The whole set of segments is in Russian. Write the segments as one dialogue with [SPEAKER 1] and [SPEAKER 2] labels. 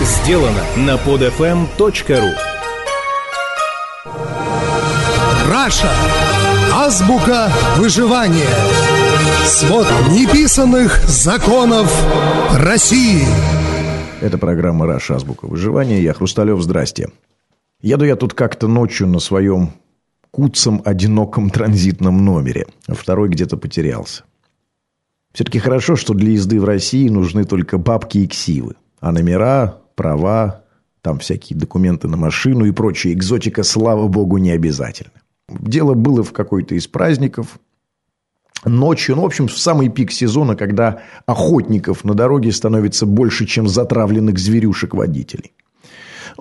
[SPEAKER 1] сделано на podfm.ru
[SPEAKER 2] Раша. Азбука выживания. Свод неписанных законов России.
[SPEAKER 3] Это программа «Раша. Азбука выживания». Я Хрусталев. Здрасте. Еду я тут как-то ночью на своем куцом одиноком транзитном номере. а Второй где-то потерялся. Все-таки хорошо, что для езды в России нужны только бабки и ксивы. А номера, права, там всякие документы на машину и прочая экзотика, слава богу, не обязательно. Дело было в какой-то из праздников. Ночью, ну, в общем, в самый пик сезона, когда охотников на дороге становится больше, чем затравленных зверюшек водителей.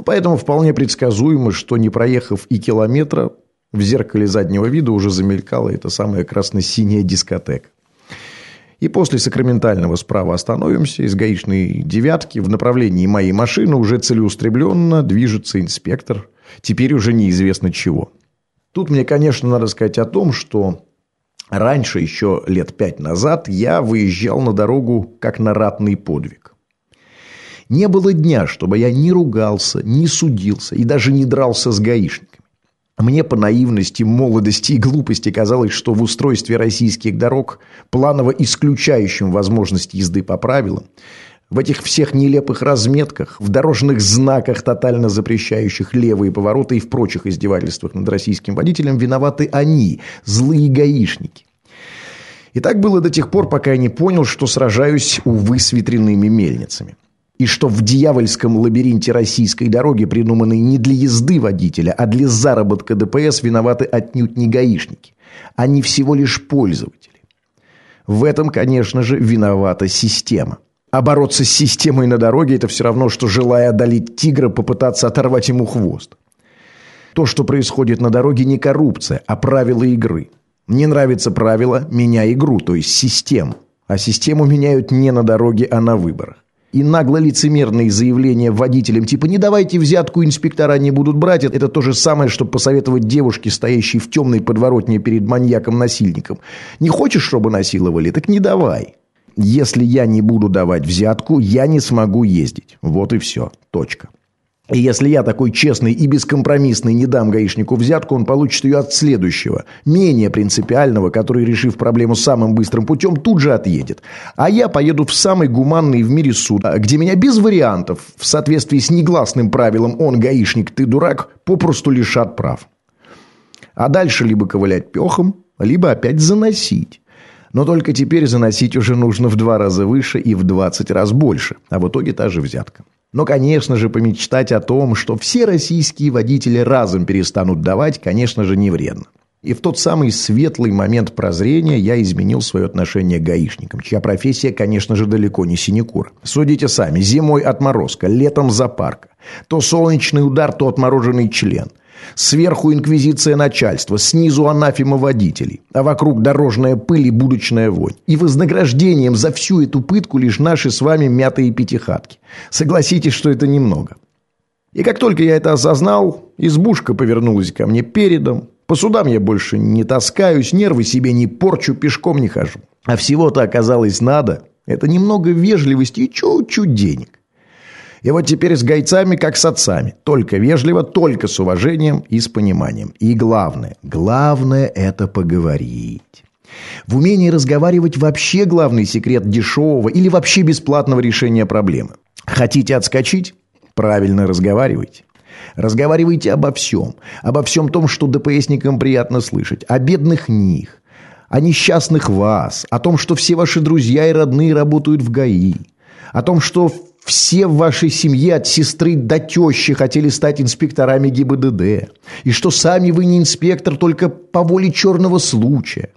[SPEAKER 3] Поэтому вполне предсказуемо, что не проехав и километра, в зеркале заднего вида уже замелькала эта самая красно-синяя дискотека. И после сакраментального справа остановимся. Из гаишной девятки в направлении моей машины уже целеустремленно движется инспектор. Теперь уже неизвестно чего. Тут мне, конечно, надо сказать о том, что раньше, еще лет пять назад, я выезжал на дорогу как на ратный подвиг. Не было дня, чтобы я не ругался, не судился и даже не дрался с гаишниками. Мне по наивности, молодости и глупости казалось, что в устройстве российских дорог, планово исключающим возможность езды по правилам, в этих всех нелепых разметках, в дорожных знаках, тотально запрещающих левые повороты и в прочих издевательствах над российским водителем, виноваты они, злые гаишники. И так было до тех пор, пока я не понял, что сражаюсь, увы, с ветряными мельницами и что в дьявольском лабиринте российской дороги, придуманной не для езды водителя, а для заработка ДПС, виноваты отнюдь не гаишники. Они всего лишь пользователи. В этом, конечно же, виновата система. А бороться с системой на дороге – это все равно, что, желая одолеть тигра, попытаться оторвать ему хвост. То, что происходит на дороге, не коррупция, а правила игры. Не нравится правило – меняй игру, то есть систему. А систему меняют не на дороге, а на выборах и нагло-лицемерные заявления водителям, типа «не давайте взятку, инспектора не будут брать», это то же самое, что посоветовать девушке, стоящей в темной подворотне перед маньяком-насильником. Не хочешь, чтобы насиловали? Так не давай. Если я не буду давать взятку, я не смогу ездить. Вот и все. Точка. И если я такой честный и бескомпромиссный не дам гаишнику взятку, он получит ее от следующего, менее принципиального, который, решив проблему самым быстрым путем, тут же отъедет. А я поеду в самый гуманный в мире суд, где меня без вариантов, в соответствии с негласным правилом «он гаишник, ты дурак», попросту лишат прав. А дальше либо ковылять пехом, либо опять заносить. Но только теперь заносить уже нужно в два раза выше и в двадцать раз больше, а в итоге та же взятка. Но, конечно же, помечтать о том, что все российские водители разом перестанут давать, конечно же, не вредно. И в тот самый светлый момент прозрения я изменил свое отношение к гаишникам, чья профессия, конечно же, далеко не синекура. Судите сами, зимой отморозка, летом запарка. То солнечный удар, то отмороженный член. Сверху инквизиция начальства, снизу анафема водителей, а вокруг дорожная пыль и будочная вонь. И вознаграждением за всю эту пытку лишь наши с вами мятые пятихатки. Согласитесь, что это немного. И как только я это осознал, избушка повернулась ко мне передом. По судам я больше не таскаюсь, нервы себе не порчу, пешком не хожу. А всего-то оказалось надо. Это немного вежливости и чуть-чуть денег. И вот теперь с гайцами, как с отцами. Только вежливо, только с уважением и с пониманием. И главное, главное это поговорить. В умении разговаривать вообще главный секрет дешевого или вообще бесплатного решения проблемы. Хотите отскочить? Правильно разговаривайте. Разговаривайте обо всем. Обо всем том, что ДПСникам приятно слышать. О бедных них. О несчастных вас. О том, что все ваши друзья и родные работают в ГАИ. О том, что все в вашей семье от сестры до тещи хотели стать инспекторами ГИБДД. И что сами вы не инспектор только по воле черного случая.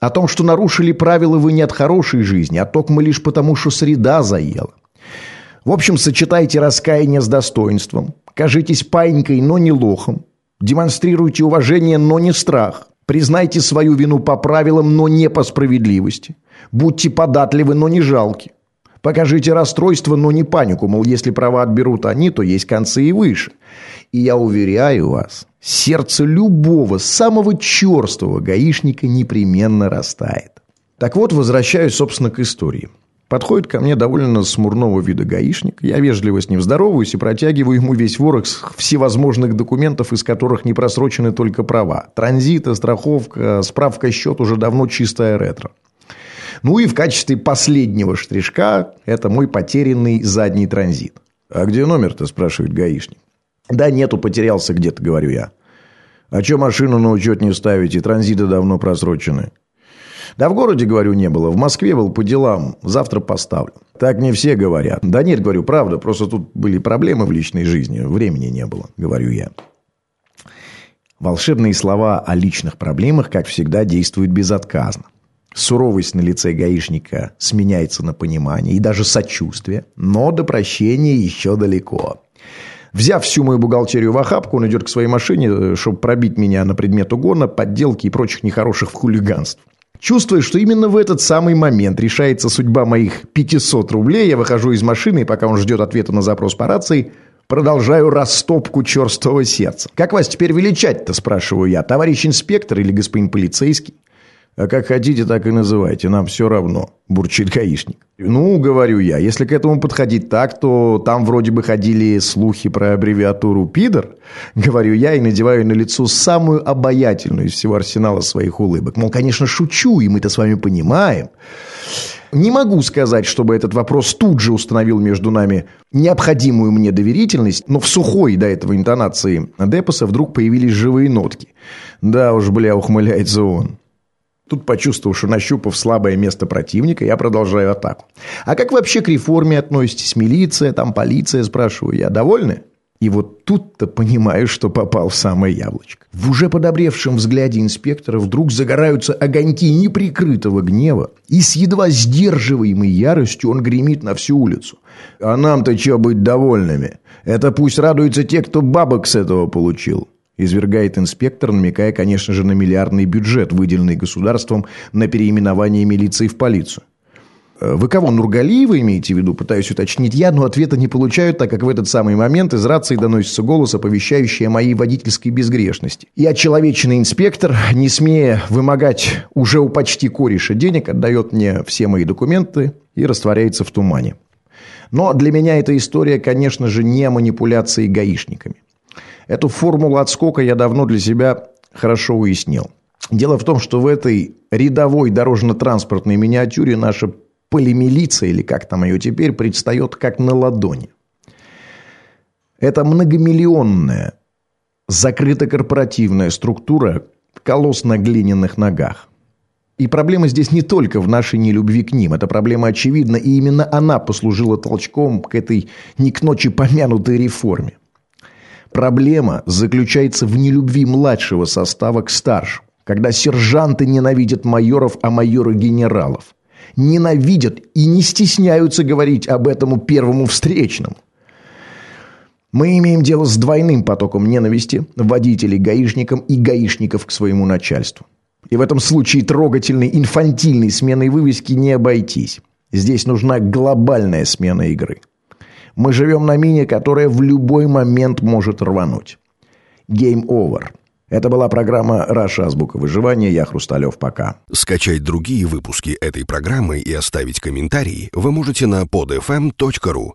[SPEAKER 3] О том, что нарушили правила вы не от хорошей жизни, а только мы лишь потому, что среда заела. В общем, сочетайте раскаяние с достоинством. Кажитесь паинькой, но не лохом. Демонстрируйте уважение, но не страх. Признайте свою вину по правилам, но не по справедливости. Будьте податливы, но не жалки. Покажите расстройство, но не панику, мол, если права отберут они, то есть концы и выше. И я уверяю вас, сердце любого, самого черствого гаишника непременно растает. Так вот, возвращаюсь, собственно, к истории. Подходит ко мне довольно смурного вида гаишник. Я вежливо с ним здороваюсь и протягиваю ему весь ворох всевозможных документов, из которых не просрочены только права. Транзита, страховка, справка счет уже давно чистая ретро. Ну и в качестве последнего штришка это мой потерянный задний транзит. «А где номер-то?» – спрашивает гаишник. «Да нету, потерялся где-то», – говорю я. «А что машину на учет не ставите? Транзиты давно просрочены». Да в городе, говорю, не было. В Москве был по делам. Завтра поставлю. Так не все говорят. Да нет, говорю, правда. Просто тут были проблемы в личной жизни. Времени не было, говорю я. Волшебные слова о личных проблемах, как всегда, действуют безотказно. Суровость на лице гаишника сменяется на понимание и даже сочувствие, но до прощения еще далеко. Взяв всю мою бухгалтерию в охапку, он идет к своей машине, э, чтобы пробить меня на предмет угона, подделки и прочих нехороших хулиганств. Чувствуя, что именно в этот самый момент решается судьба моих 500 рублей, я выхожу из машины, и пока он ждет ответа на запрос по рации, продолжаю растопку черстого сердца. «Как вас теперь величать-то?» – спрашиваю я. «Товарищ инспектор или господин полицейский?» «А как хотите, так и называйте, нам все равно», – бурчит гаишник. «Ну, говорю я, если к этому подходить так, то там вроде бы ходили слухи про аббревиатуру «пидор», – говорю я и надеваю на лицо самую обаятельную из всего арсенала своих улыбок. Мол, конечно, шучу, и мы-то с вами понимаем. Не могу сказать, чтобы этот вопрос тут же установил между нами необходимую мне доверительность, но в сухой до этого интонации Депоса вдруг появились живые нотки. Да уж, бля, ухмыляется он. Тут, почувствовав, что нащупав слабое место противника, я продолжаю атаку. «А как вообще к реформе относитесь? Милиция, там полиция?» – спрашиваю я. «Довольны?» И вот тут-то понимаю, что попал в самое яблочко. В уже подобревшем взгляде инспектора вдруг загораются огоньки неприкрытого гнева, и с едва сдерживаемой яростью он гремит на всю улицу. «А нам-то что быть довольными? Это пусть радуются те, кто бабок с этого получил». Извергает инспектор, намекая, конечно же, на миллиардный бюджет, выделенный государством на переименование милиции в полицию. Э, «Вы кого, Нургалиева имеете в виду?» Пытаюсь уточнить я, но ответа не получаю, так как в этот самый момент из рации доносится голос, оповещающий о моей водительской безгрешности. И отчеловеченный инспектор, не смея вымогать уже у почти кореша денег, отдает мне все мои документы и растворяется в тумане. Но для меня эта история, конечно же, не манипуляции гаишниками. Эту формулу отскока я давно для себя хорошо уяснил. Дело в том, что в этой рядовой дорожно-транспортной миниатюре наша полимилиция, или как там ее теперь, предстает как на ладони. Это многомиллионная, закрыто-корпоративная структура колосс на глиняных ногах. И проблема здесь не только в нашей нелюбви к ним. Эта проблема очевидна, и именно она послужила толчком к этой не к ночи помянутой реформе. Проблема заключается в нелюбви младшего состава к старшему, когда сержанты ненавидят майоров, а майоры генералов. Ненавидят и не стесняются говорить об этом первому встречному. Мы имеем дело с двойным потоком ненависти водителей гаишникам и гаишников к своему начальству. И в этом случае трогательной инфантильной сменой вывески не обойтись. Здесь нужна глобальная смена игры. Мы живем на мине, которая в любой момент может рвануть. Game over. Это была программа «Раша. Азбука выживания». Я Хрусталев. Пока.
[SPEAKER 4] Скачать другие выпуски этой программы и оставить комментарии вы можете на podfm.ru.